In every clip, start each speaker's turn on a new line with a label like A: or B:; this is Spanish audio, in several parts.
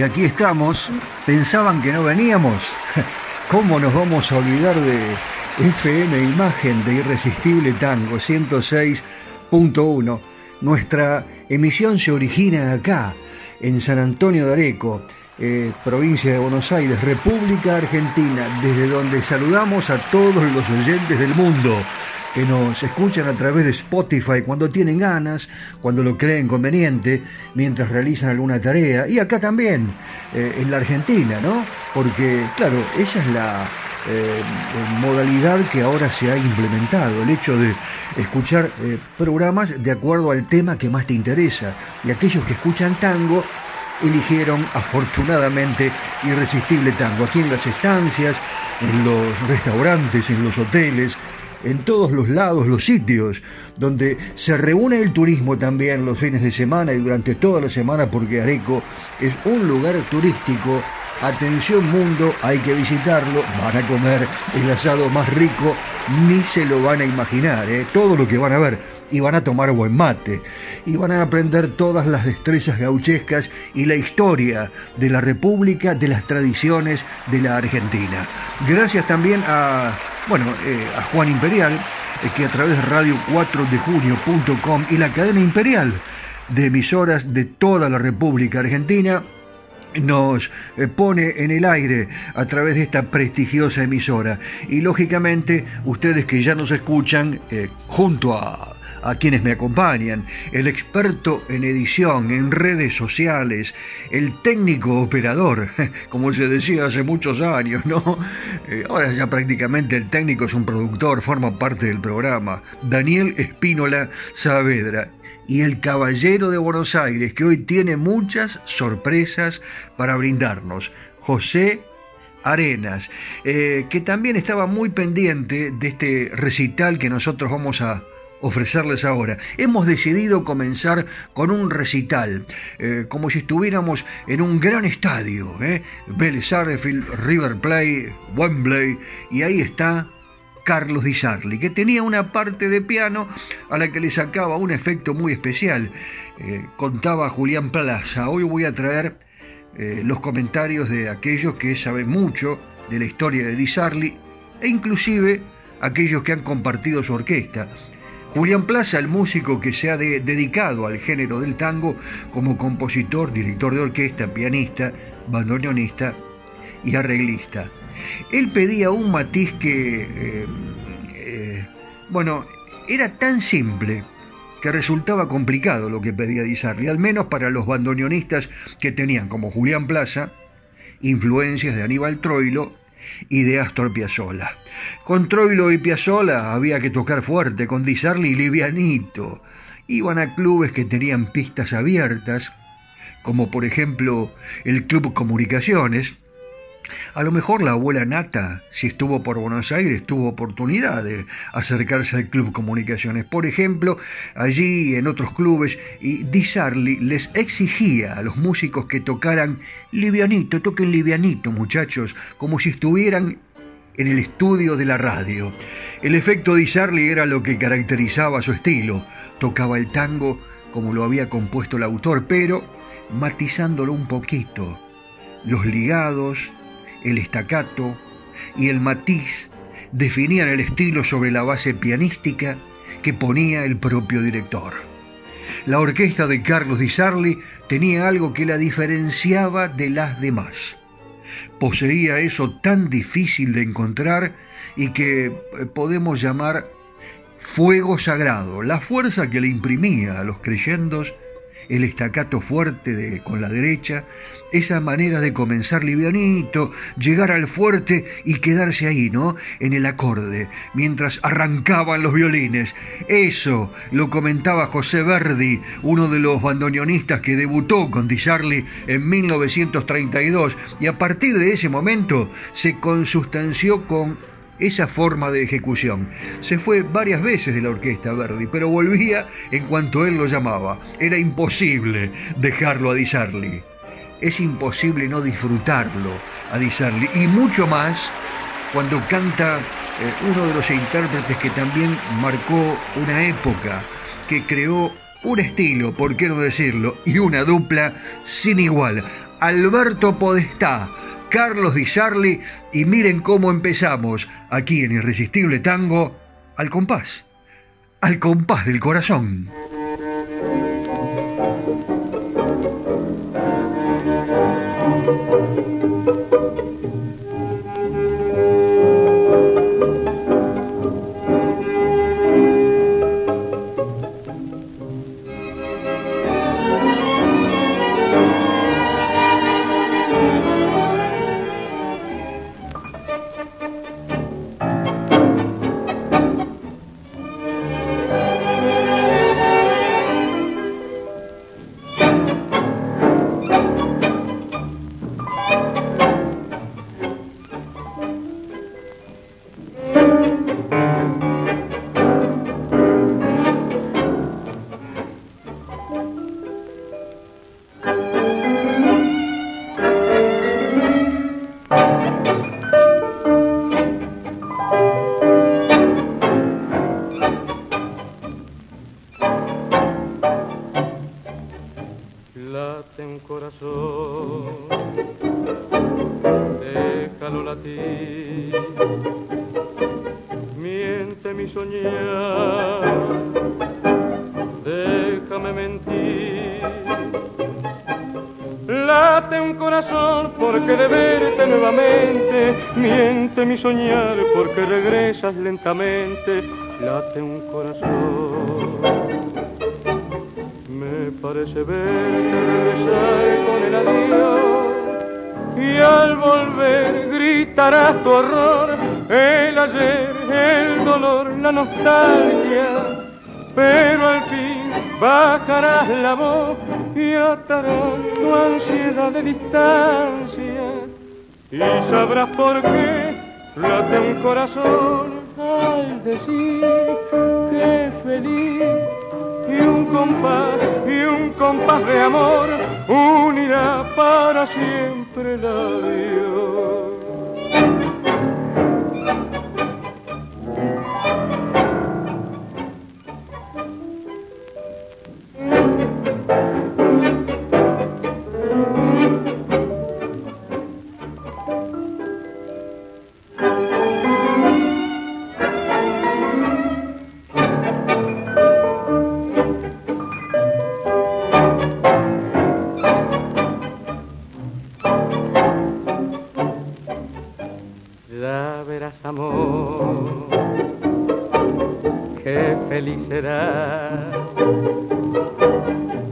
A: Y aquí estamos. Pensaban que no veníamos. ¿Cómo nos vamos a olvidar de FM Imagen de Irresistible Tango 106.1? Nuestra emisión se origina acá, en San Antonio de Areco, eh, provincia de Buenos Aires, República Argentina, desde donde saludamos a todos los oyentes del mundo que nos escuchan a través de Spotify cuando tienen ganas, cuando lo creen conveniente, mientras realizan alguna tarea, y acá también, eh, en la Argentina, ¿no? Porque, claro, esa es la eh, modalidad que ahora se ha implementado, el hecho de escuchar eh, programas de acuerdo al tema que más te interesa, y aquellos que escuchan tango eligieron afortunadamente Irresistible Tango, aquí en las estancias, en los restaurantes, en los hoteles, en todos los lados, los sitios donde se reúne el turismo también los fines de semana y durante toda la semana porque Areco es un lugar turístico. Atención mundo, hay que visitarlo, van a comer el asado más rico, ni se lo van a imaginar, ¿eh? todo lo que van a ver y van a tomar buen mate y van a aprender todas las destrezas gauchescas y la historia de la República, de las tradiciones de la Argentina. Gracias también a, bueno, eh, a Juan Imperial que a través de radio 4 de junio.com y la cadena imperial de emisoras de toda la República Argentina nos eh, pone en el aire a través de esta prestigiosa emisora. Y lógicamente ustedes que ya nos escuchan eh, junto a a quienes me acompañan, el experto en edición, en redes sociales, el técnico operador, como se decía hace muchos años, ¿no? Eh, ahora ya prácticamente el técnico es un productor, forma parte del programa, Daniel Espínola Saavedra y el Caballero de Buenos Aires, que hoy tiene muchas sorpresas para brindarnos, José Arenas, eh, que también estaba muy pendiente de este recital que nosotros vamos a ofrecerles ahora. Hemos decidido comenzar con un recital, eh, como si estuviéramos en un gran estadio, ¿eh? Vélez River Plate, Wembley, y ahí está Carlos Di Sarli, que tenía una parte de piano a la que le sacaba un efecto muy especial. Eh, contaba Julián Plaza. Hoy voy a traer eh, los comentarios de aquellos que saben mucho de la historia de Di Sarli e inclusive aquellos que han compartido su orquesta. Julián Plaza, el músico que se ha dedicado al género del tango como compositor, director de orquesta, pianista, bandoneonista y arreglista. Él pedía un matiz que, eh, eh, bueno, era tan simple que resultaba complicado lo que pedía Di al menos para los bandoneonistas que tenían, como Julián Plaza, influencias de Aníbal Troilo y de Astor Piazzolla. Con Troilo y Piazzolla había que tocar fuerte, con Di y livianito. Iban a clubes que tenían pistas abiertas, como por ejemplo el Club Comunicaciones, a lo mejor la abuela Nata, si estuvo por Buenos Aires, tuvo oportunidad de acercarse al Club Comunicaciones. Por ejemplo, allí en otros clubes, y Di Sarli les exigía a los músicos que tocaran livianito, toquen livianito, muchachos, como si estuvieran en el estudio de la radio. El efecto Di Sarli era lo que caracterizaba su estilo. Tocaba el tango como lo había compuesto el autor, pero matizándolo un poquito. Los ligados, el estacato y el matiz definían el estilo sobre la base pianística que ponía el propio director. La orquesta de Carlos Di Sarli tenía algo que la diferenciaba de las demás. Poseía eso tan difícil de encontrar y que eh, podemos llamar fuego sagrado, la fuerza que le imprimía a los creyendos el estacato fuerte de, con la derecha, esa manera de comenzar livianito, llegar al fuerte y quedarse ahí, ¿no? En el acorde, mientras arrancaban los violines. Eso lo comentaba José Verdi, uno de los bandoneonistas que debutó con Di Charlie en 1932 y a partir de ese momento se consustanció con esa forma de ejecución. Se fue varias veces de la orquesta Verdi, pero volvía en cuanto él lo llamaba. Era imposible dejarlo a Di Sarli. Es imposible no disfrutarlo a Di Sarli. Y mucho más cuando canta eh, uno de los intérpretes que también marcó una época, que creó un estilo, por qué no decirlo, y una dupla sin igual. Alberto Podestá Carlos Di Sarli y miren cómo empezamos aquí en Irresistible Tango al compás, al compás del corazón.
B: Sabrás por qué late un corazón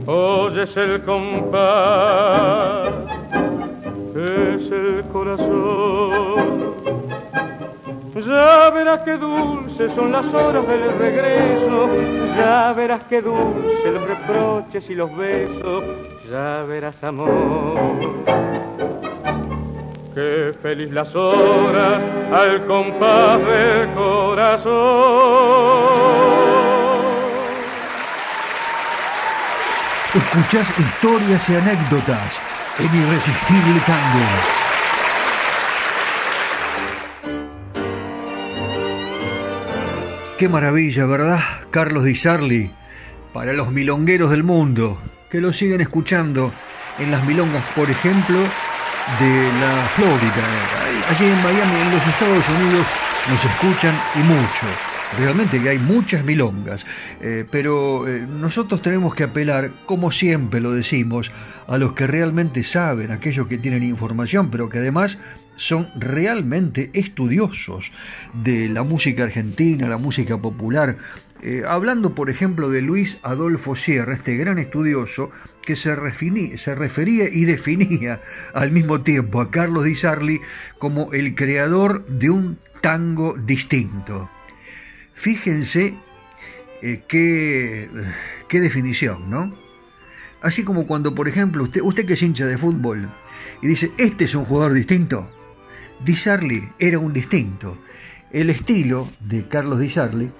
B: Oyes el compás, es el corazón. Ya verás qué dulces son las horas del regreso, ya verás qué dulces los reproches y los besos, ya verás amor. Qué feliz las horas al compás del corazón.
A: Escuchás historias y anécdotas en Irresistible Tango. Qué maravilla, ¿verdad? Carlos Di Sarli, para los milongueros del mundo, que lo siguen escuchando en las milongas, por ejemplo, de la Florida. Allí en Miami, en los Estados Unidos, nos escuchan y mucho realmente que hay muchas milongas, eh, pero eh, nosotros tenemos que apelar, como siempre lo decimos, a los que realmente saben, aquellos que tienen información, pero que además son realmente estudiosos de la música argentina, la música popular. Eh, hablando, por ejemplo, de Luis Adolfo Sierra, este gran estudioso que se, se refería y definía al mismo tiempo a Carlos Di Sarli como el creador de un tango distinto. Fíjense eh, qué, qué, definición, ¿no? Así como cuando, por ejemplo, usted, usted que es hincha de fútbol y dice, este es un jugador distinto. Di Sarli era un distinto. El estilo de Carlos Di Sarli,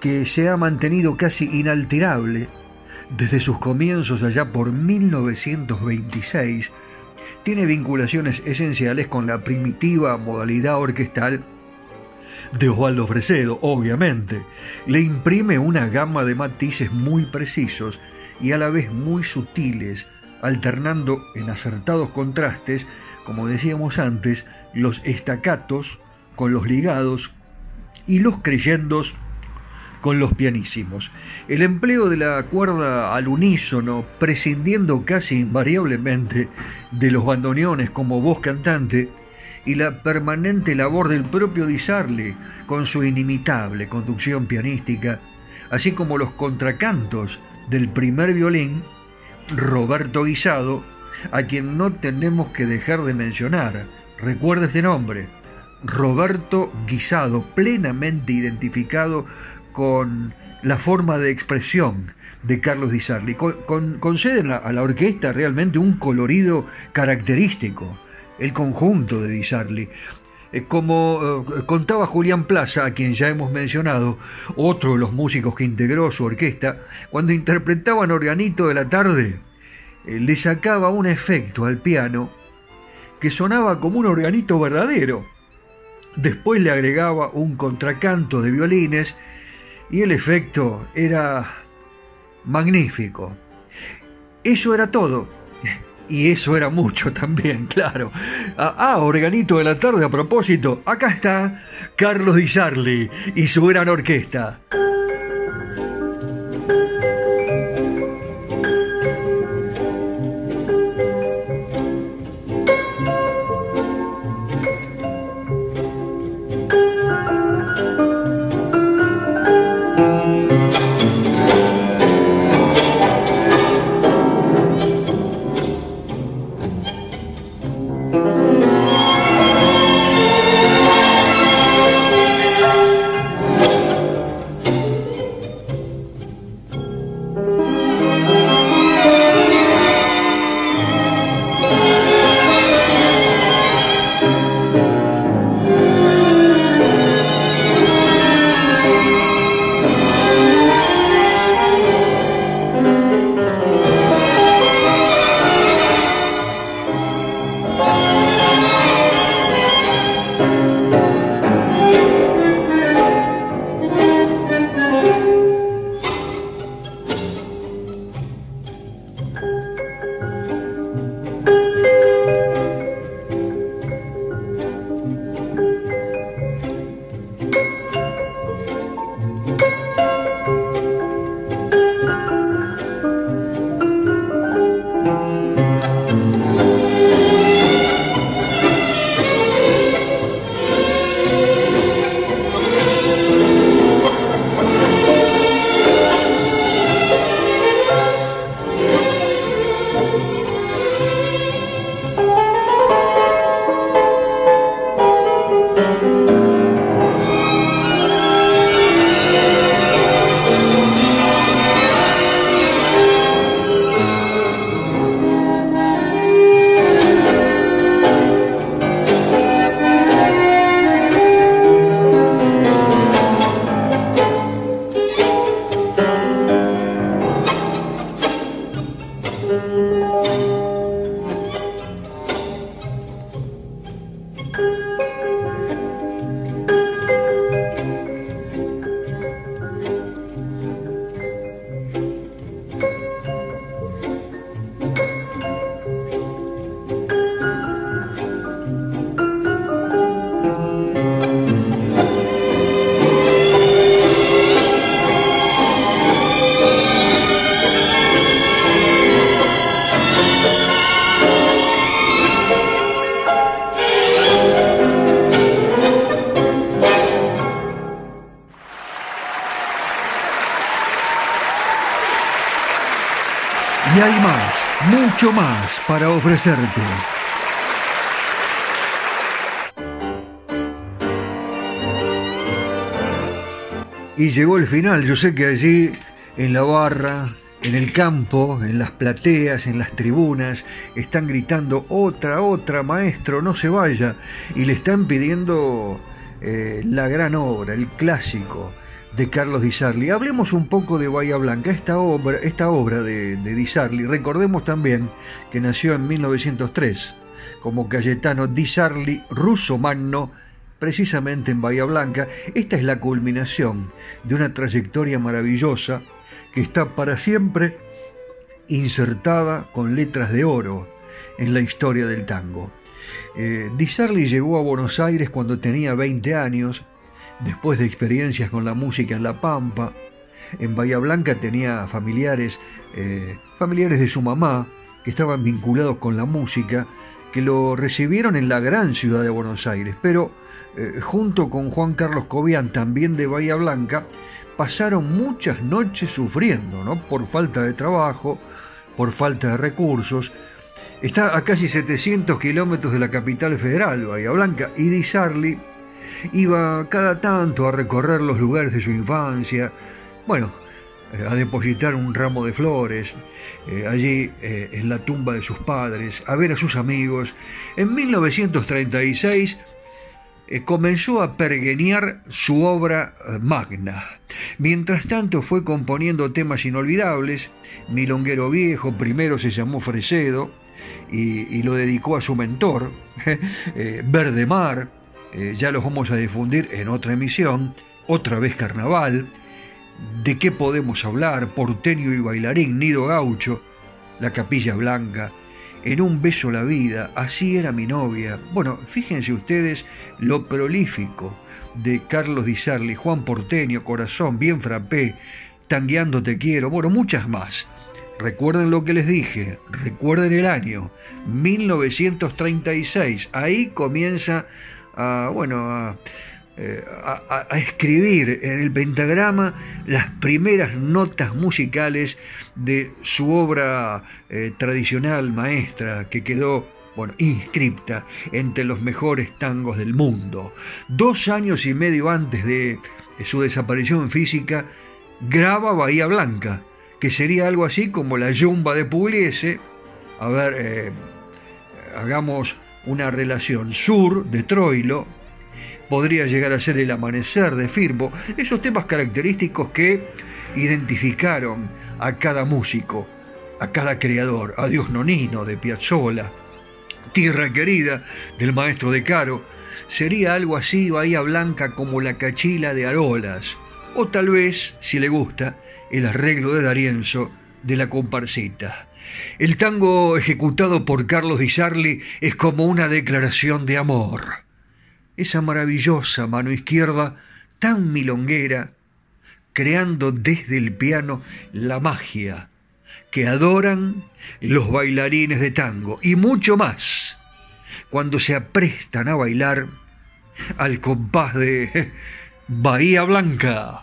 A: que se ha mantenido casi inalterable desde sus comienzos allá por 1926, tiene vinculaciones esenciales con la primitiva modalidad orquestal de Osvaldo Fresedo, obviamente. Le imprime una gama de matices muy precisos y a la vez muy sutiles, alternando en acertados contrastes, como decíamos antes, los estacatos con los ligados y los creyendos con los pianísimos. El empleo de la cuerda al unísono, prescindiendo casi invariablemente de los bandoneones como voz cantante, y la permanente labor del propio Di Sarli con su inimitable conducción pianística, así como los contracantos del primer violín, Roberto Guisado, a quien no tenemos que dejar de mencionar. Recuerda este nombre, Roberto Guisado, plenamente identificado con la forma de expresión de Carlos Di Sarli. conceden a la orquesta realmente un colorido característico el conjunto de Di Sarli. Eh, como eh, contaba Julián Plaza, a quien ya hemos mencionado, otro de los músicos que integró su orquesta, cuando interpretaban Organito de la tarde, eh, le sacaba un efecto al piano que sonaba como un organito verdadero. Después le agregaba un contracanto de violines y el efecto era magnífico. Eso era todo y eso era mucho también, claro. Ah, ah, organito de la tarde a propósito. Acá está Carlos Di Sarli y su gran orquesta. Y llegó el final, yo sé que allí en la barra, en el campo, en las plateas, en las tribunas, están gritando otra, otra, maestro, no se vaya, y le están pidiendo eh, la gran obra, el clásico de Carlos Di Sarli. Hablemos un poco de Bahía Blanca, esta obra, esta obra de, Di Sarli. Recordemos también que nació en 1903 como Cayetano Di Sarli ruso magno, precisamente en Bahía Blanca. Esta es la culminación de una trayectoria maravillosa que está para siempre insertada con letras de oro en la historia del tango. Eh, Di Sarli llegó a Buenos Aires cuando tenía 20 años, después de experiencias con la música en La Pampa. En Bahía Blanca tenía familiares, eh, familiares de su mamá, que estaban vinculados con la música, que lo recibieron en la gran ciudad de Buenos Aires, pero eh, junto con Juan Carlos Cobian, también de Bahía Blanca, pasaron muchas noches sufriendo, ¿no? Por falta de trabajo, por falta de recursos. Está a casi 700 kilómetros de la capital federal, Bahía Blanca, y Di Sarli iba cada tanto a recorrer los lugares de su infancia, bueno, eh, a depositar un ramo de flores, eh, allí eh, en la tumba de sus padres, a ver a sus amigos. En 1936 eh, comenzó a pergeñar su obra magna. Mientras tanto fue componiendo temas inolvidables. Milonguero Viejo primero se llamó Fresedo y, lo dedicó a su mentor. eh, Verde Mar, eh, ya los vamos a difundir en otra emisión. Otra vez Carnaval. ¿De qué podemos hablar? Porteño y bailarín, Nido Gaucho, La Capilla Blanca, en un beso la vida, así era mi novia. Bueno, fíjense ustedes lo prolífico de Carlos Di Sarli, Juan Porteño, Corazón, Bien Frappé, Tangueando Te Quiero, bueno, muchas más. Recuerden lo que les dije, recuerden el año 1936, ahí comienza a, bueno, a, eh, a, a, escribir en el pentagrama las primeras notas musicales de su obra eh, tradicional maestra que quedó bueno, inscripta entre los mejores tangos del mundo. Dos años y medio antes de su desaparición física, graba Bahía Blanca, que sería algo así como la yumba de Pugliese. A ver, eh, hagamos una relación sur de Troilo, podría llegar a ser el amanecer de Firmo, esos temas característicos que identificaron a cada músico, a cada creador, a Dios Nonino de Piazzolla, Tierra Querida del maestro de Caro, sería algo así Bahía Blanca como la cachila de Arolas, o tal vez, si le gusta, el arreglo de Darienzo de la comparsita. El tango ejecutado por Carlos Di Sarli es como una declaración de amor. Esa maravillosa mano izquierda, tan milonguera, creando desde el piano la magia que adoran los bailarines de tango y mucho más cuando se aprestan a bailar al compás de Bahía Blanca.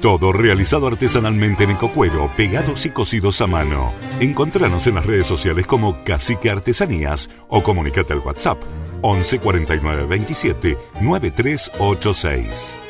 C: Todo realizado artesanalmente en ecocuero, pegados y cosidos a mano. Encontranos en las redes sociales como Cacique Artesanías o comunicate al WhatsApp 11 49 27 9386.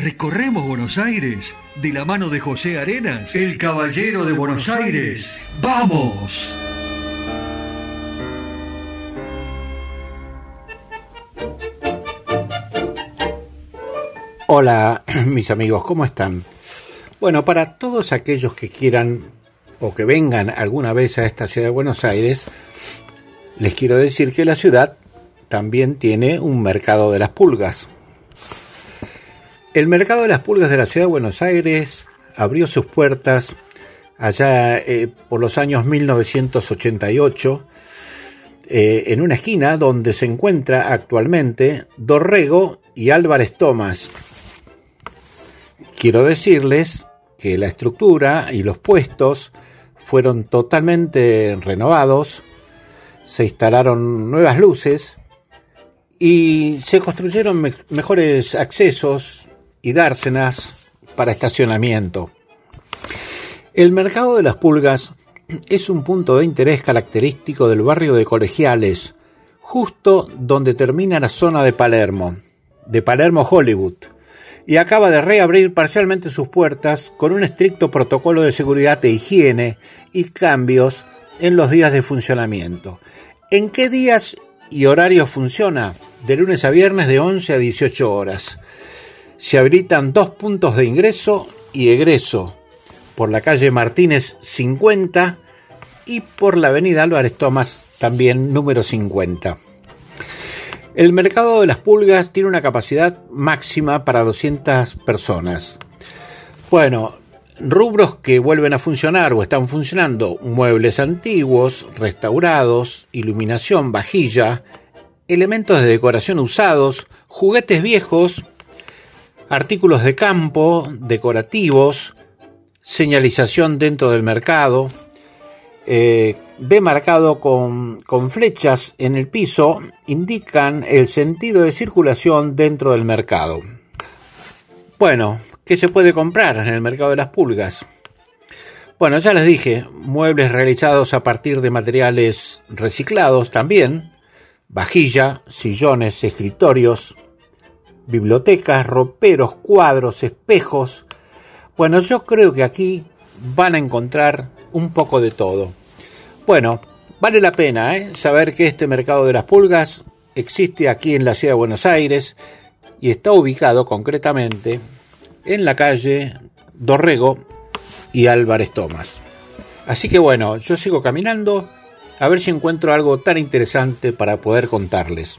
A: Recorremos Buenos Aires de la mano de José Arenas, el caballero de Buenos Aires. ¡Vamos!
D: Hola, mis amigos, ¿cómo están? Bueno, para todos aquellos que quieran o que vengan alguna vez a esta ciudad de Buenos Aires, les quiero decir que la ciudad también tiene un mercado de las pulgas. El mercado de las pulgas de la ciudad de Buenos Aires abrió sus puertas allá eh, por los años 1988 eh, en una esquina donde se encuentra actualmente Dorrego y Álvarez Tomás. Quiero decirles que la estructura y los puestos fueron totalmente renovados, se instalaron nuevas luces y se construyeron mejores accesos, y dársenas para estacionamiento. El mercado de las pulgas es un punto de interés característico del barrio de Colegiales, justo donde termina la zona de Palermo, de Palermo Hollywood, y acaba de reabrir parcialmente sus puertas con un estricto protocolo de seguridad e higiene y cambios en los días de funcionamiento. ¿En qué días y horarios funciona? De lunes a viernes de 11 a 18 horas se habilitan dos puntos de ingreso y egreso por la calle Martínez 50 y por la avenida Álvarez Tomás también número 50. El mercado de las pulgas tiene una capacidad máxima para 200 personas. Bueno, rubros que vuelven a funcionar o están funcionando, muebles antiguos, restaurados, iluminación, vajilla, elementos de decoración usados, juguetes viejos, artículos de campo, decorativos, señalización dentro del mercado, eh, demarcado con, con flechas en el piso, indican el sentido de circulación dentro del mercado. Bueno, ¿qué se puede comprar en el mercado de las pulgas? Bueno, ya les dije, muebles realizados a partir de materiales reciclados también, vajilla, sillones, escritorios, bibliotecas, roperos, cuadros, espejos. Bueno, yo creo que aquí van a encontrar un poco de todo. Bueno, vale la pena ¿eh? saber que este mercado de las pulgas existe aquí en la ciudad de Buenos Aires y está ubicado concretamente en la calle Dorrego y Álvarez Tomás. Así que bueno, yo sigo caminando a ver si encuentro algo tan interesante para poder contarles.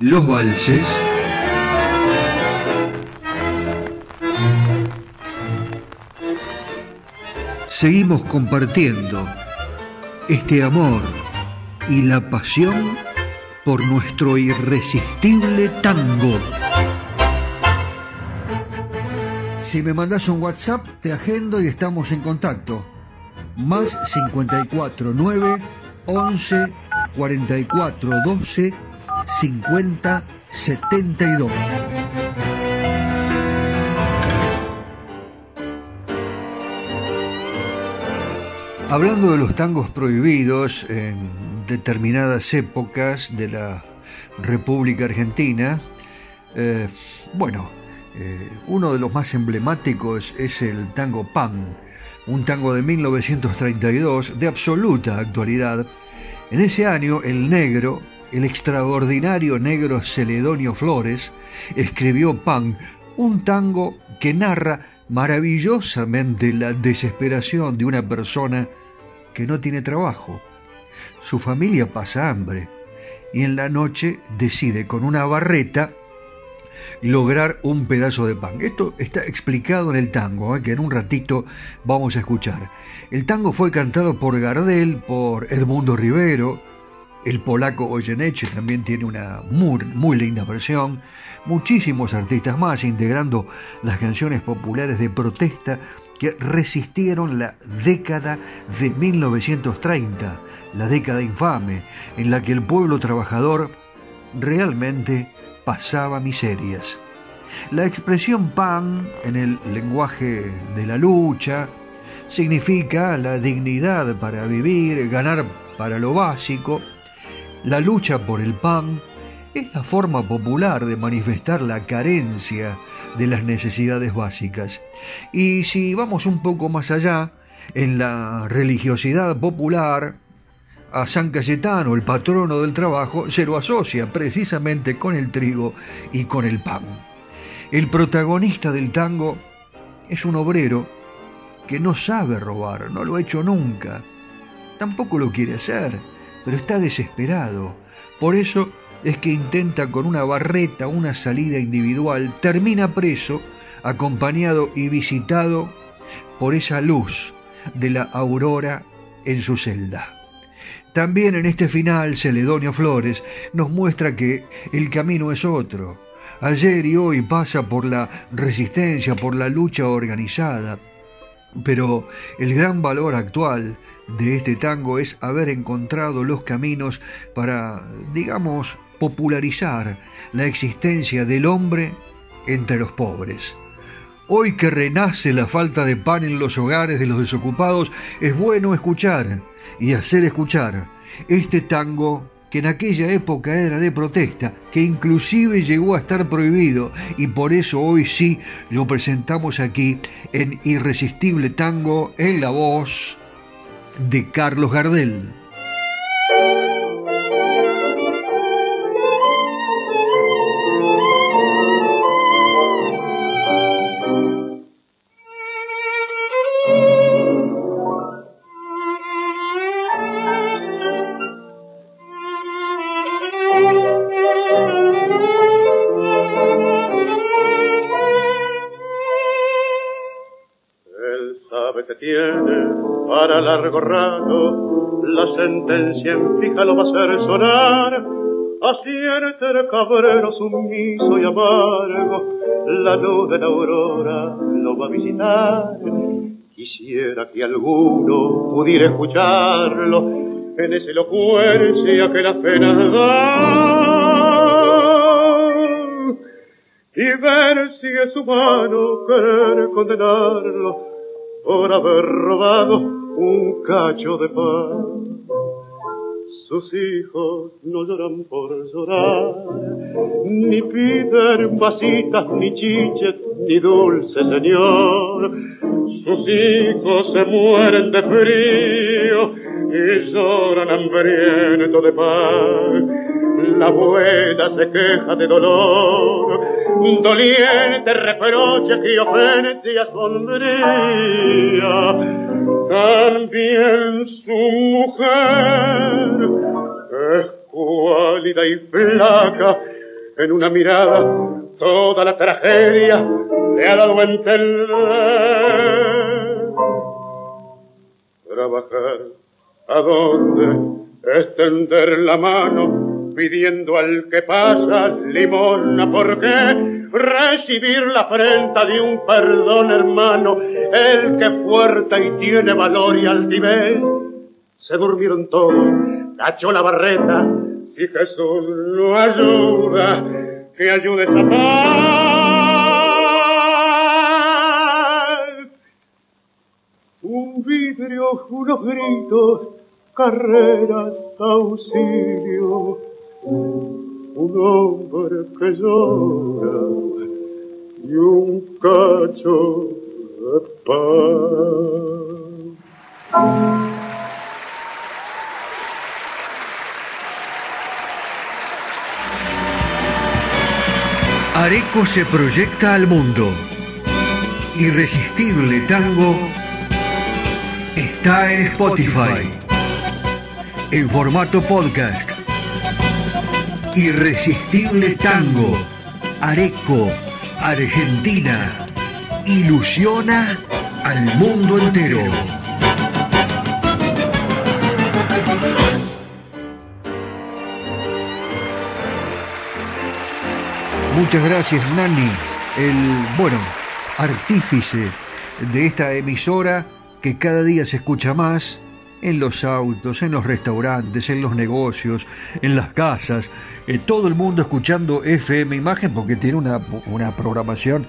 A: Los valses. Seguimos compartiendo este amor y la pasión por nuestro irresistible tango. Si me mandas un WhatsApp, te agendo y estamos en contacto. Más 54 9 11 44 12 50 72. Hablando de los tangos prohibidos en determinadas épocas de la República Argentina, eh, bueno, eh, uno de los más emblemáticos es el tango Pan, un tango de 1932 de absoluta actualidad. En ese año, el negro, el extraordinario negro Celedonio Flores, escribió Pan, un tango que narra maravillosamente la desesperación de una persona que no tiene trabajo. Su familia pasa hambre y en la noche decide con una barreta lograr un pedazo de pan. Esto está explicado en el tango, ¿eh? que en un ratito vamos a escuchar. El tango fue cantado por Gardel, por Edmundo Rivero, el polaco Goyeneche también tiene una muy, muy linda versión, muchísimos artistas más integrando las canciones populares de protesta que resistieron la década de 1930, la década infame, en la que el pueblo trabajador realmente pasaba miserias. La expresión pan en el lenguaje de la lucha significa la dignidad para vivir, ganar para lo básico. La lucha por el pan es la forma popular de manifestar la carencia de las necesidades básicas. Y si vamos un poco más allá, en la religiosidad popular, a San Cayetano, el patrono del trabajo, se lo asocia precisamente con el trigo y con el pan. El protagonista del tango es un obrero que no sabe robar, no lo ha hecho nunca, tampoco lo quiere hacer, pero está desesperado. Por eso es que intenta con una barreta una salida individual, termina preso, acompañado y visitado por esa luz de la aurora en su celda. También en este final, Celedonio Flores nos muestra que el camino es otro. Ayer y hoy pasa por la resistencia, por la lucha organizada, pero el gran valor actual de este tango es haber encontrado los caminos para, digamos, popularizar la existencia del hombre entre los pobres. Hoy que renace la falta de pan en los hogares de los desocupados, es bueno escuchar y hacer escuchar este tango que en aquella época era de protesta, que inclusive llegó a estar prohibido y por eso hoy sí lo presentamos aquí en Irresistible Tango en la voz de Carlos Gardel.
E: Largo rato, la sentencia en fija lo va a hacer sonar. Así el cabrero sumiso y amargo, la luz de la aurora lo va a visitar. Quisiera que alguno pudiera escucharlo en esa elocuencia que la pena da. Y ver si es humano querer condenarlo por haber robado un cacho de pan. Sus hijos no lloran por llorar, ni piden vasitas, ni chiches, ni dulce señor. Sus hijos se mueren de frío y lloran hambriento de pan. La abuela se queja de dolor, doliente reproche que ofende a sombría también su mujer es cuálida y flaca, en una mirada toda la tragedia le ha dado entender. Trabajar, ¿a dónde? Extender la mano pidiendo al que pasa limosna, ¿por qué? Recibir la afrenta de un perdón hermano, el que fuerte y tiene valor y altivez. Se durmieron todos, cachó la barreta, y Jesús lo ayuda, que ayude esa paz. Un vidrio, unos gritos, carreras, auxilio un hombre que llora y un cacho de pan.
A: Areco se proyecta al mundo. Irresistible Tango está en Spotify. En formato podcast Irresistible Tango, Areco, Argentina, ilusiona al mundo entero. Muchas gracias Nani, el, bueno, artífice de esta emisora que cada día se escucha más en los autos, en los restaurantes, en los negocios, en las casas, eh, todo el mundo escuchando FM Imagen porque tiene una, programación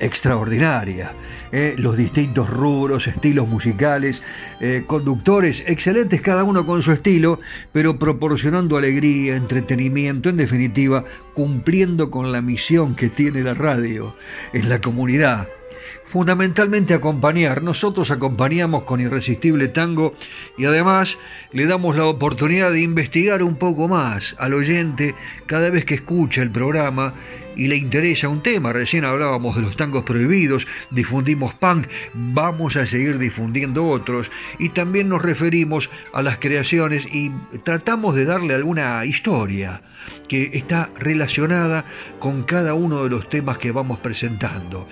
A: extraordinaria. Eh, los distintos rubros, estilos musicales, eh, conductores excelentes cada uno con su estilo, pero proporcionando alegría, entretenimiento, en definitiva, cumpliendo con la misión que tiene la radio en la comunidad fundamentalmente acompañar. Nosotros acompañamos con Irresistible Tango y además le damos la oportunidad de investigar un poco más al oyente cada vez que escucha el programa y le interesa un tema. Recién hablábamos de los tangos prohibidos, difundimos punk, vamos a seguir difundiendo otros y también nos referimos a las creaciones y tratamos de darle alguna historia que está relacionada con cada uno de los temas que vamos presentando.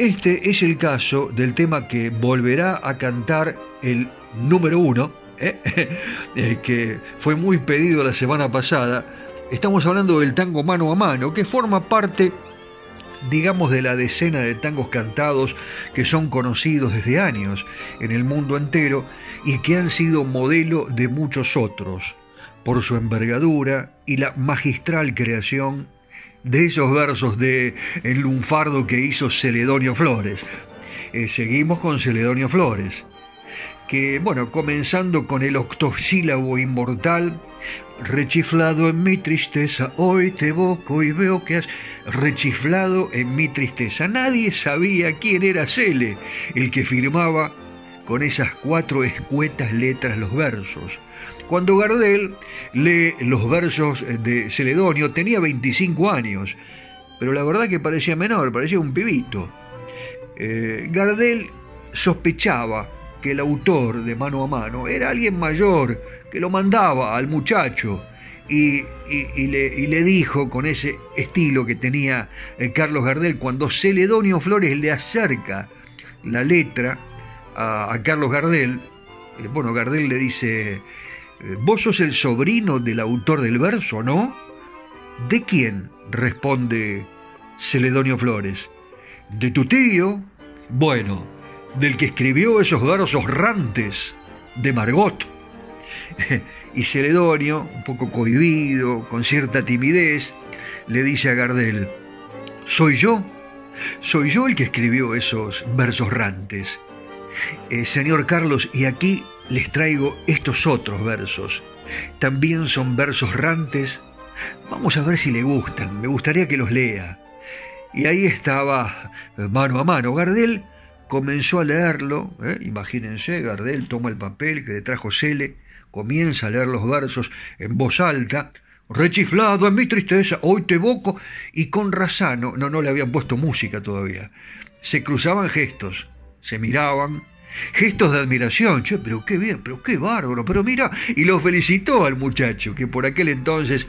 A: Este es el caso del tema que volverá a cantar el número uno, ¿eh? Eh, que fue muy pedido la semana pasada. Estamos hablando del tango mano a mano, que forma parte digamos, de la decena de tangos cantados que son conocidos desde años en el mundo entero y que han sido modelo de muchos otros, por su envergadura y la magistral creación de esos versos de El lunfardo que hizo Celedonio Flores. Eh, seguimos con Celedonio Flores, que, bueno, comenzando con el octosílabo inmortal, rechiflado en mi tristeza, hoy te evoco y veo que has rechiflado en mi tristeza. Nadie sabía quién era Cele, el que firmaba con esas cuatro escuetas letras los versos. Cuando Gardel lee los versos de Celedonio tenía 25 años, pero la verdad que parecía menor, parecía un pibito. Eh, Gardel sospechaba que el autor de Mano a Mano era alguien mayor que lo mandaba al muchacho y, le, dijo con ese estilo que tenía eh, Carlos Gardel cuando Celedonio Flores le acerca la letra a, Carlos Gardel, eh, bueno, Gardel le dice, vos sos el sobrino del autor del verso, ¿no? ¿De quién? responde Celedonio Flores. De tu tío. Bueno, del que escribió esos versos rantes de Margot. y Celedonio, un poco cohibido, con cierta timidez, le dice a Gardel, ¿soy yo? Soy yo el que escribió esos versos rantes. Eh, señor Carlos, y aquí les traigo estos otros versos. También son versos rantes. Vamos a ver si le gustan, me gustaría que los lea. Y ahí estaba, mano a mano, Gardel comenzó a leerlo, ¿eh? imagínense, Gardel toma el papel que le trajo Cele, comienza a leer los versos en voz alta, rechiflado en mi tristeza, hoy te evoco, y con Razano, no, no le habían puesto música todavía, se cruzaban gestos, se miraban, gestos de admiración, che, pero qué bien, pero qué bárbaro, pero mira, y lo felicitó al muchacho, que por aquel entonces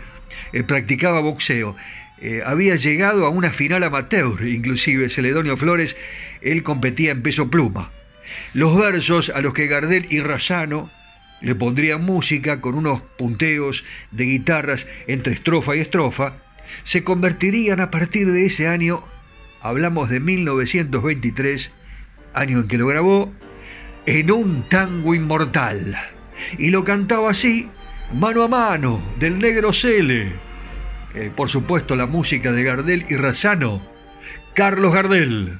A: eh, practicaba boxeo. Eh, había llegado a una final amateur, inclusive Celedonio Flores, él competía en peso pluma. Los versos a los que Gardel y Razano le pondrían música con unos punteos de guitarras entre estrofa y estrofa, se convertirían a partir de ese año, hablamos de 1923, año en que lo grabó, en un tango inmortal. Y lo cantaba así, mano a mano, del negro Cele eh, por supuesto, la música de Gardel y Razano, Carlos Gardel.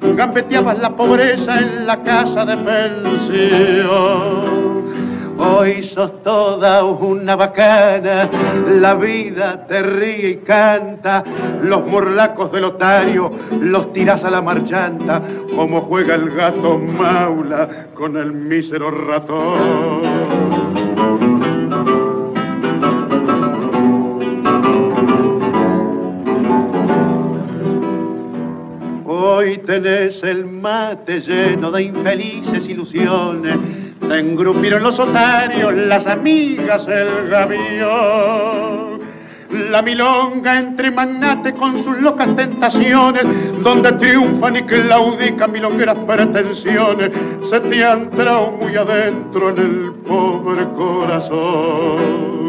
E: gambeteabas la pobreza en la casa de pensión. Hoy sos toda una bacana, la vida te ríe y canta, los morlacos del otario los tiras a la marchanta, como juega el gato maula con el mísero ratón. Hoy tenés el mate lleno de infelices ilusiones se engrupieron los otarios, las amigas, el gavión. La milonga entre magnates con sus locas tentaciones, donde triunfan y claudican milongueras pretensiones, se te han muy adentro en el pobre corazón.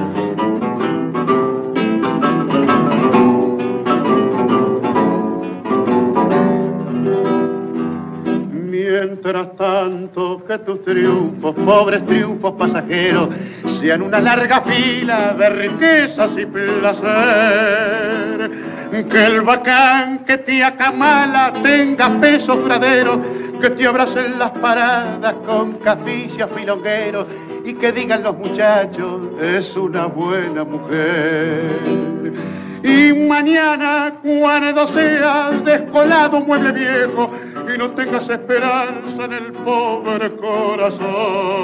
E: Mientras tanto que tus triunfos, pobres triunfos pasajeros, sean una larga fila de riquezas y placer. Que el bacán que te acamala tenga peso duradero, que te abracen las paradas con caficias filongueros y que digan los muchachos, es una buena mujer. Y mañana, cuando seas descolado mueble viejo y no tengas esperanza en el pobre corazón,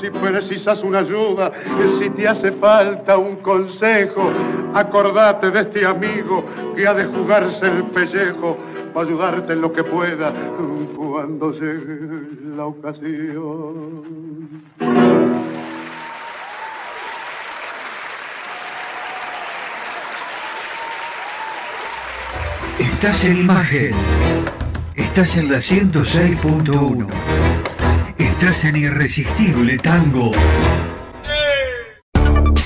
E: si precisas una ayuda, si te hace falta un consejo, acordate de este amigo que ha de jugarse el pellejo para ayudarte en lo que pueda cuando llegue la ocasión.
A: Estás en imagen. Estás en la 106.1. Estás en Irresistible Tango.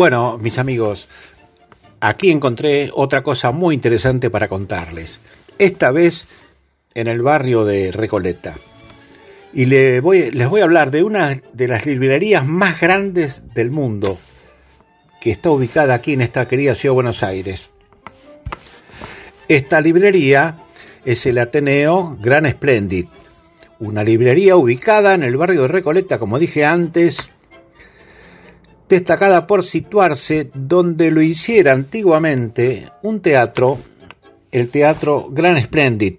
D: Bueno, mis amigos, aquí encontré otra cosa muy interesante para contarles. Esta vez en el barrio de Recoleta. Y les voy a hablar de una de las librerías más grandes del mundo, que está ubicada aquí en esta querida ciudad de Buenos Aires. Esta librería es el Ateneo Gran Splendid, una librería ubicada en el barrio de Recoleta, como dije antes, destacada por situarse donde lo hiciera antiguamente un teatro, el Teatro Gran Splendid,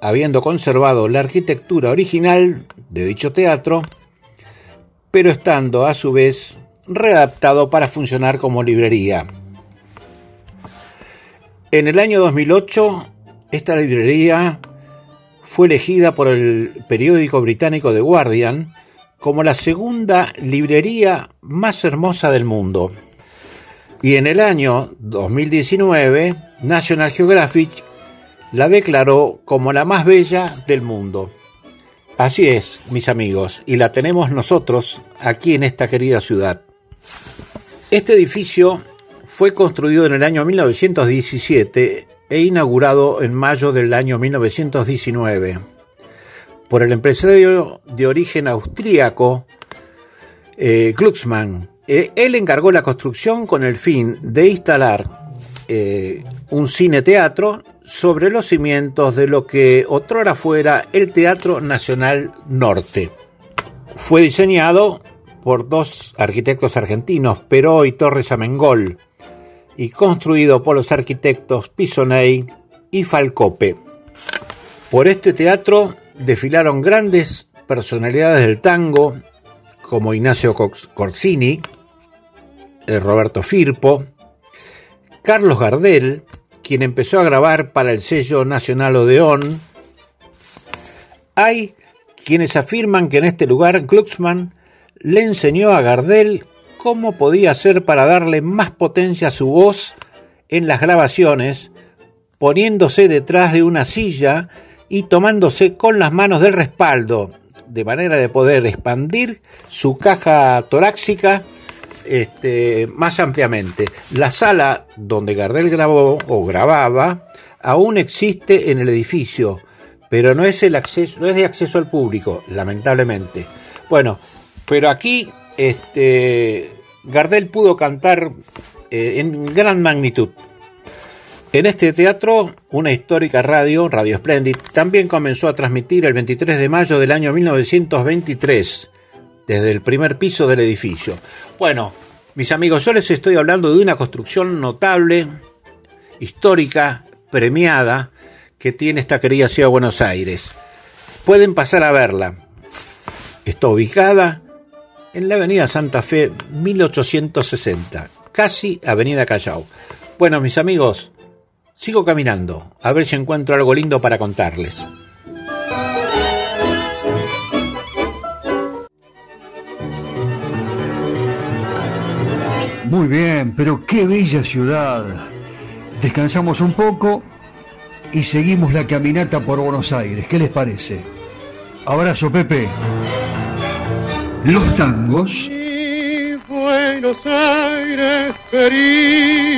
D: habiendo conservado la arquitectura original de dicho teatro, pero estando a su vez readaptado para funcionar como librería. En el año 2008, esta librería fue elegida por el periódico británico The Guardian como la segunda librería más hermosa del mundo. Y en el año 2019, National Geographic la declaró como la más bella del mundo. Así es, mis amigos, y la tenemos nosotros aquí en esta querida ciudad. Este edificio fue construido en el año 1917 e inaugurado en mayo del año 1919 por el empresario de origen austríaco eh, Glucksmann. Eh, él encargó la construcción con el fin de instalar eh, un cine-teatro sobre los cimientos de lo que otrora fuera el Teatro Nacional Norte. Fue diseñado por dos arquitectos argentinos, Peró y Torres Amengol, y construido por los arquitectos Pisonei y Falcope. Por este teatro desfilaron grandes personalidades del tango, como Ignacio Corsini, eh, Roberto Firpo, Carlos Gardel, quien empezó a grabar para el sello nacional Odeón. Hay quienes afirman que en este lugar Glucksmann le enseñó a Gardel cómo podía hacer para darle más potencia a su voz en las grabaciones, poniéndose detrás de una silla y tomándose con las manos del respaldo, de manera de poder expandir su caja torácica este, más ampliamente. La sala donde Gardel grabó o grababa aún existe en el edificio, pero no es, acceso, no es de acceso al público, lamentablemente. Bueno, pero aquí este, Gardel pudo cantar eh, en gran magnitud. En este teatro, una histórica radio, Radio Splendid, también comenzó a transmitir el 23 de mayo del año 1923 desde el primer piso del edificio. Bueno, mis amigos, yo les estoy hablando de una construcción notable, histórica, premiada, que tiene esta querida ciudad de Buenos Aires. Pueden pasar a verla. Está ubicada en la avenida Santa Fe 1860, casi avenida Callao. Bueno, mis amigos, sigo caminando, a ver si encuentro algo lindo para contarles.
A: Muy bien, pero qué bella ciudad. Descansamos un poco y seguimos la caminata por Buenos Aires. ¿Qué les parece? Abrazo, Pepe. Los tangos.
E: Buenos Aires querido.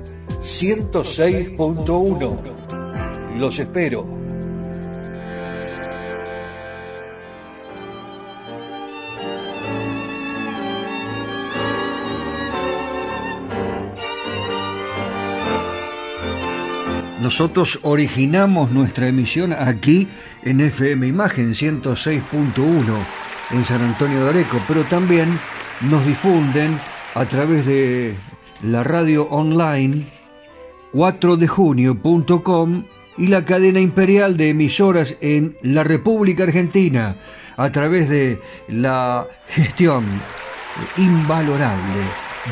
A: 106.1. Los espero. Nosotros originamos nuestra emisión aquí en FM Imagen 106.1 en San Antonio de Areco, pero también nos difunden a través de la radio online 4dejunio.com y la cadena imperial de emisoras en la República Argentina a través de la gestión invalorable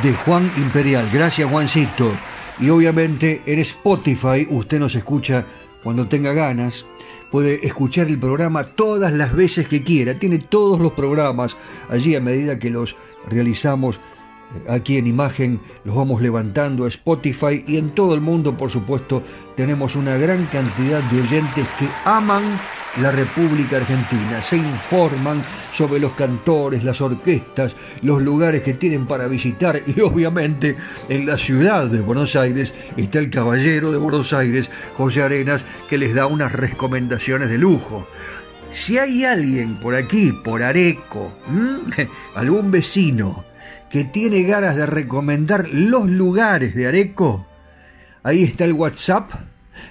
A: de Juan Imperial. Gracias Juancito. Y obviamente en Spotify usted nos escucha cuando tenga ganas. Puede escuchar el programa todas las veces que quiera. Tiene todos los programas allí a medida que los realizamos aquí en imagen. Los vamos levantando a Spotify y en todo el mundo, por supuesto, tenemos una gran cantidad de oyentes que aman la República Argentina. Se informan sobre los cantores, las orquestas, los lugares que tienen para visitar y obviamente en la ciudad de Buenos Aires está el caballero de Buenos Aires, José Arenas, que les da unas recomendaciones de lujo. Si hay alguien por aquí, por Areco, algún vecino que tiene ganas de recomendar los lugares de Areco, ahí está el WhatsApp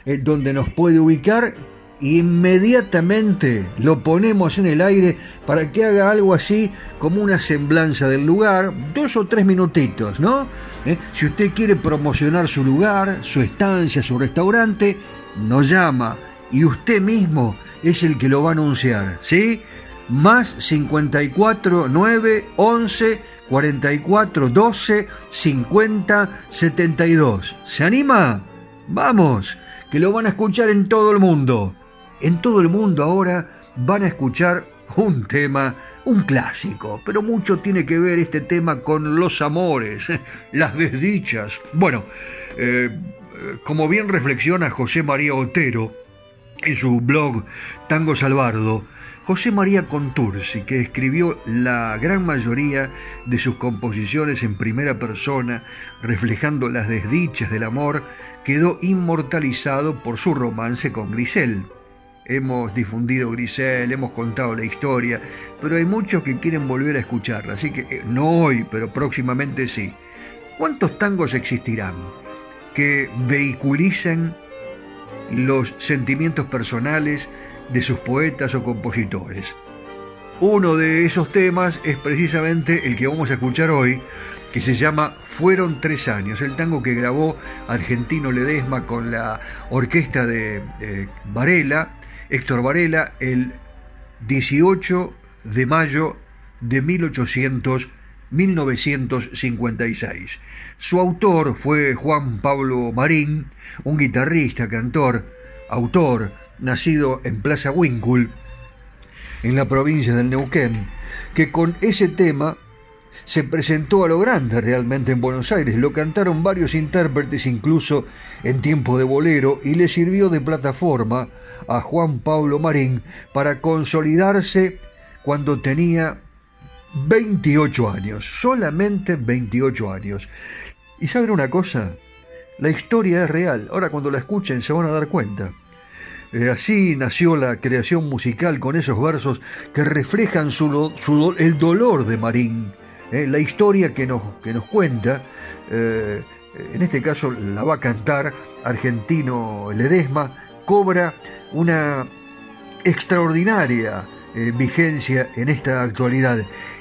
A: eh, donde nos puede ubicar inmediatamente lo ponemos en el aire para que haga algo así como una semblanza del lugar, dos o tres minutitos, ¿no? Eh, si usted quiere promocionar su lugar, su estancia, su restaurante, nos llama y usted mismo es el que lo va a anunciar, ¿sí? Más 54 9 11 44 12 50 72. ¿Se anima? Vamos, que lo van a escuchar en todo el mundo. En todo el mundo ahora van a escuchar un tema, un clásico, pero mucho tiene que ver este tema con los amores, las desdichas. Bueno, eh, como bien reflexiona José María Otero en su blog Tango Salvardo, José María Contursi, que escribió la gran mayoría de sus composiciones en primera persona, reflejando las desdichas del amor, quedó inmortalizado por su romance con Grisel. Hemos difundido Grisel, hemos contado la historia, pero hay muchos que quieren volver a escucharla, así que eh, no hoy, pero próximamente sí. ¿Cuántos tangos existirán que vehiculicen los sentimientos personales de sus poetas o compositores. Uno de esos temas es precisamente el que vamos a escuchar hoy, que se llama Fueron tres años, el tango que grabó Argentino Ledesma con la orquesta de, Varela, Héctor Varela, el 18 de mayo de 1800, 1956. Su autor fue Juan Pablo Marín, un guitarrista, cantor, autor, nacido en Plaza Winkle, en la provincia del Neuquén, que con ese tema se presentó a lo grande realmente en Buenos Aires. Lo cantaron varios intérpretes, incluso en tiempo de bolero, y le sirvió de plataforma a Juan Pablo Marín para consolidarse cuando tenía 28 años, solamente 28 años. ¿Y saben una cosa? La historia es real. Ahora cuando la escuchen se van a dar cuenta. Eh, así nació la creación musical con esos versos que reflejan el dolor de Marín, eh, la historia que nos, que nos cuenta. Eh, en este caso la va a cantar argentino Ledesma, cobra una extraordinaria vigencia en esta actualidad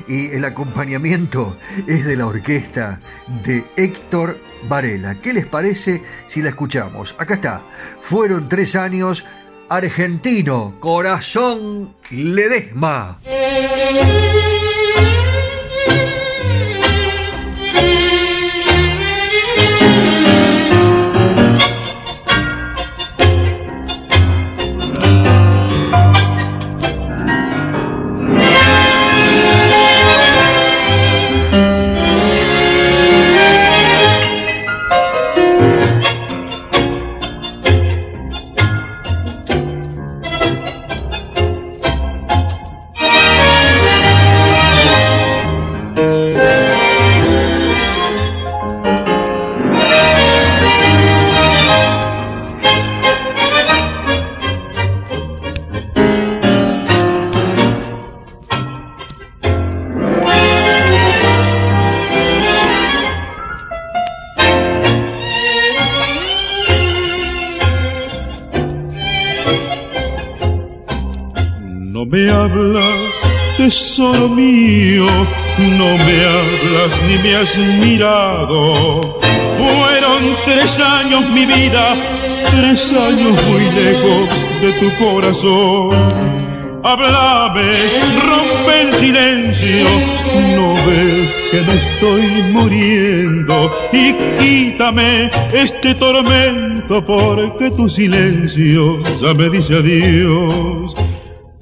A: y el acompañamiento es de la orquesta de Héctor Varela. ¿Qué les parece si la escuchamos? Acá está. Fueron tres años argentino, corazón Ledesma.
F: Tesoro mío, no me hablas ni me has mirado. Fueron tres años mi vida, tres años muy lejos de tu corazón. Háblame, rompe el silencio, no ves que me estoy muriendo y quítame este tormento porque tu silencio ya me dice adiós.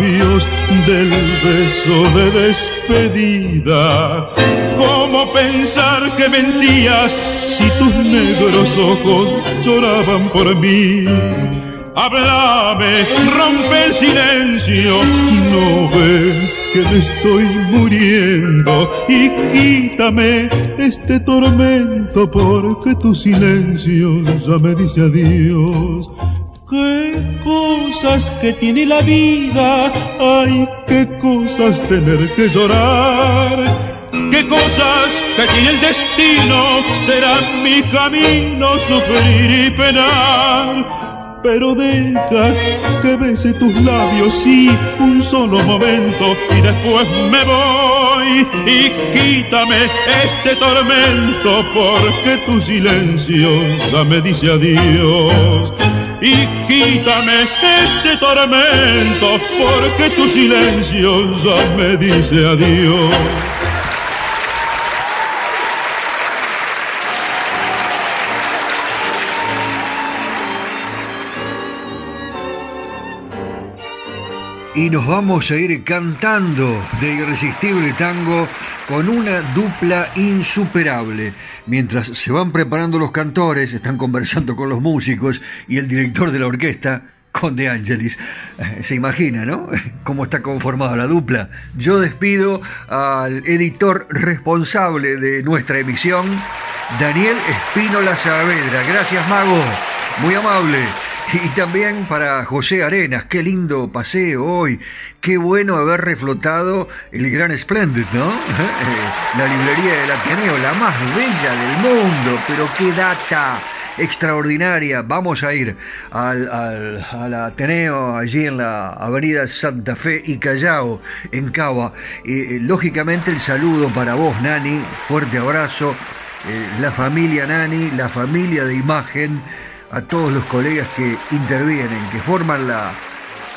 F: Del beso de despedida. ¿Cómo pensar que mentías si tus negros ojos lloraban por mí? Háblame, rompe el silencio. No ves que me estoy muriendo y quítame este tormento porque tu silencio ya me dice adiós. Qué cosas que tiene la vida, ay, qué cosas tener que llorar. Qué cosas que tiene el destino, será mi camino sufrir y penar. Pero deja que bese tus labios, sí, un solo momento, y después me voy. Y quítame este tormento, porque tu silencio ya me dice adiós y quítame este tormento, porque tu silencio ya me dice adiós.
A: Y nos vamos a ir cantando de Irresistible Tango con una dupla insuperable. Mientras se van preparando los cantores, están conversando con los músicos y el director de la orquesta, con De Angelis. Eh, se imagina, ¿no? Cómo está conformada la dupla. Yo despido al editor responsable de nuestra emisión, Daniel Espínola Saavedra. Gracias, Mago. Muy amable. Y también para José Arenas, qué lindo paseo hoy, qué bueno haber reflotado el Gran Splendid, ¿no? La librería del Ateneo, la más bella del mundo, pero qué data extraordinaria. Vamos a ir al, Ateneo, allí en la avenida Santa Fe y Callao, en Cava. Eh, lógicamente el saludo para vos, Nani, fuerte abrazo. Eh, la familia Nani, la familia de imagen a todos los colegas que intervienen, que forman la,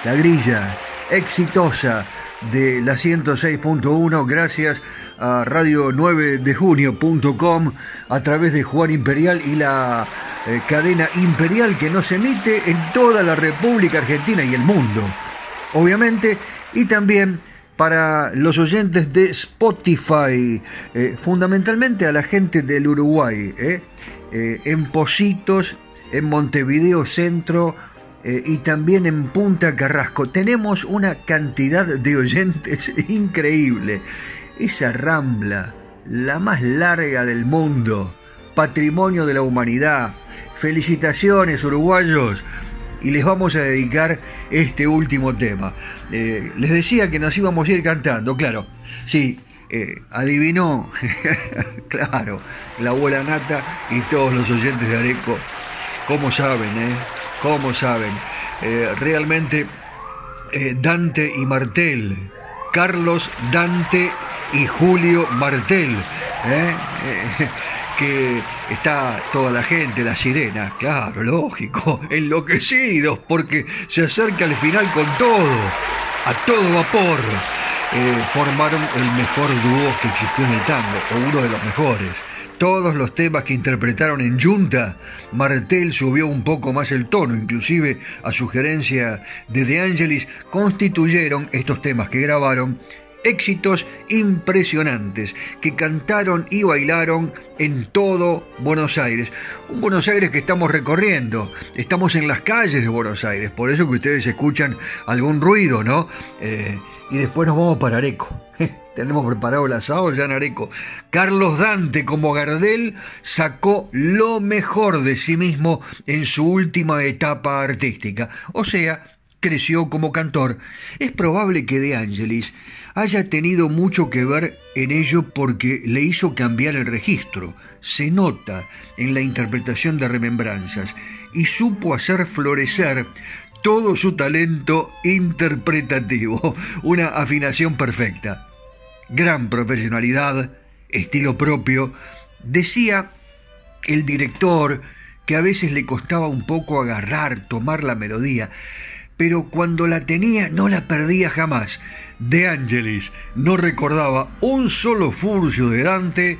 A: la grilla exitosa de la 106.1 gracias a radio 9 de junio.com a través de Juan Imperial y la eh, cadena Imperial que nos emite en toda la República Argentina y el mundo, obviamente, y también para los oyentes de Spotify, eh, fundamentalmente a la gente del Uruguay, eh, en Positos en Montevideo Centro eh, y también en Punta Carrasco. Tenemos una cantidad de oyentes increíble. Esa rambla, la más larga del mundo, patrimonio de la humanidad. Felicitaciones uruguayos y les vamos a dedicar este último tema. Eh, les decía que nos íbamos a ir cantando, claro. Sí, eh, adivinó, claro, la abuela Nata y todos los oyentes de Areco ¿Cómo saben, eh? ¿Cómo saben? Eh, realmente eh, Dante y Martel, Carlos Dante y Julio Martel, ¿eh? que está toda la gente, la sirena, claro, lógico, enloquecidos porque se acerca el final con todo, a todo vapor. formaron el mejor dúo que existió en el tango, o uno de los mejores todos los temas que interpretaron en Junta, Martel subió un poco más el tono, inclusive a sugerencia de De Angelis, constituyeron estos temas que grabaron éxitos impresionantes que cantaron y bailaron en todo Buenos Aires. Un Buenos Aires que estamos recorriendo, estamos en las calles de Buenos Aires, por eso que ustedes escuchan algún ruido, ¿no? Eh, y después nos vamos para Areco. Tenemos preparado el asado ya en Areco. Carlos Dante, como Gardel, sacó lo mejor de sí mismo en su última etapa artística. O sea, creció como cantor. Es probable que De Angelis haya tenido mucho que ver en ello porque le hizo cambiar el registro. Se nota en la interpretación de remembranzas y supo hacer florecer todo su talento interpretativo, una afinación perfecta, gran profesionalidad, estilo propio. Decía el director que a veces le costaba un poco agarrar, tomar la melodía, pero cuando la tenía no la perdía jamás. De Angelis no recordaba un solo furcio de Dante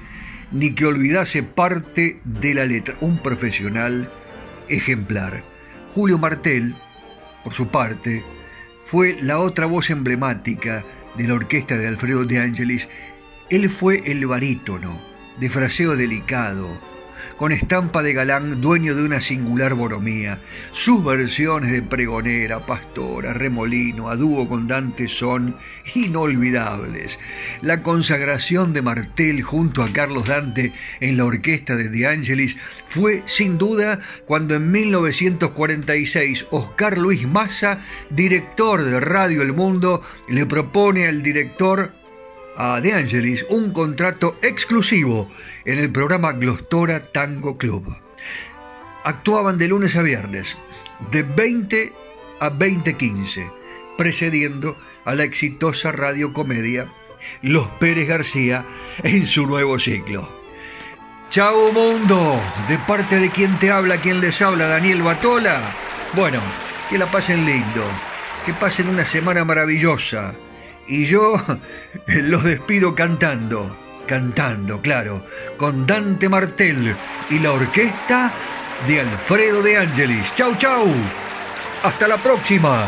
A: ni que olvidase parte de la letra. Un profesional ejemplar. Julio Martel, por su parte, fue la otra voz emblemática de la orquesta de Alfredo de Angelis. Él fue el barítono, de fraseo delicado, con estampa de galán, dueño de una singular boromía. Sus versiones de pregonera, pastora, remolino, a dúo con Dante son inolvidables. La consagración de Martel junto a Carlos Dante en la orquesta de De Angelis fue sin duda cuando en 1946 Oscar Luis Massa, director de Radio El Mundo, le propone al director a De Angelis un contrato exclusivo en el programa Glostora Tango Club. Actuaban de lunes a viernes, de 20 a 20.15, precediendo a la exitosa radiocomedia Los Pérez García en su nuevo ciclo. Chao mundo, de parte de quien te habla, quien les habla, Daniel Batola. Bueno, que la pasen lindo, que pasen una semana maravillosa y yo los despido cantando, cantando, claro, con Dante Martel y la orquesta de Alfredo de Angelis. Chau, chau. Hasta la próxima.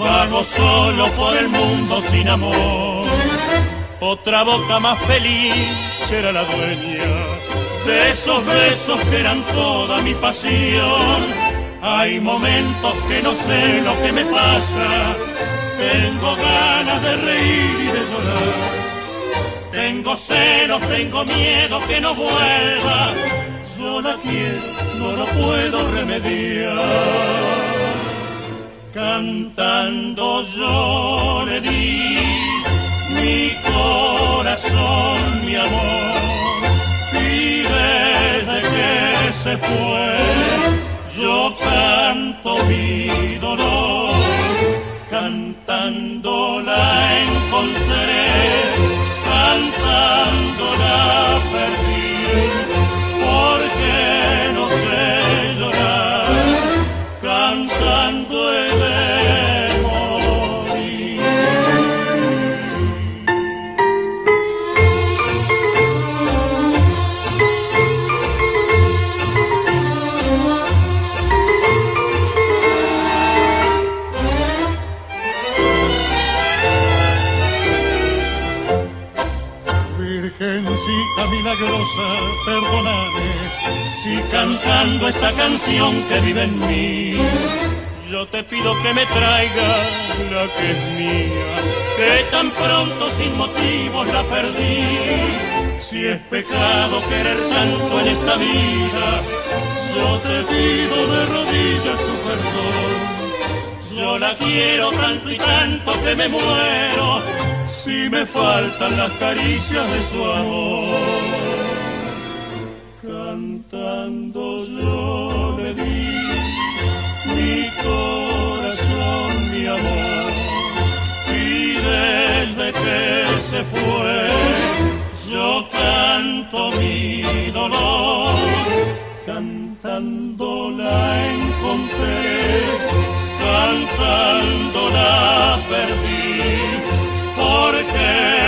G: Vago solo por el mundo sin amor. Otra boca más feliz será la dueña de esos besos que eran toda mi pasión. Hay momentos que no sé lo que me pasa. Tengo ganas de reír y de llorar. Tengo celos, tengo miedo que no vuelva. Yo la quiero, no lo puedo remediar. Cantando yo le di mi corazón, mi amor, y desde que se fue yo canto mi dolor, cantando la encontré, cantando vive en mí, yo te pido que me traiga la que es mía, que tan pronto sin motivos la perdí. Si es pecado querer tanto en esta vida, yo te pido de rodillas tu perdón. Yo la quiero tanto y tanto que me muero si me faltan las caricias de su amor. Yo canto mi dolor, cantando la encontré, cantando la perdí porque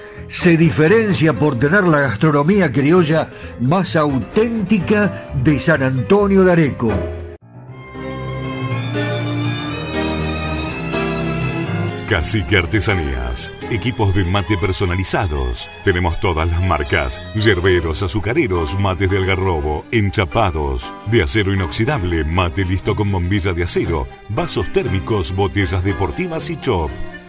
A: se diferencia por tener la gastronomía criolla más auténtica de San Antonio de Areco.
C: Cacique Artesanías. Equipos de mate personalizados. Tenemos todas las marcas. Yerberos, azucareros, mates de algarrobo, enchapados. De acero inoxidable, mate listo con bombilla de acero. Vasos térmicos, botellas deportivas y chop.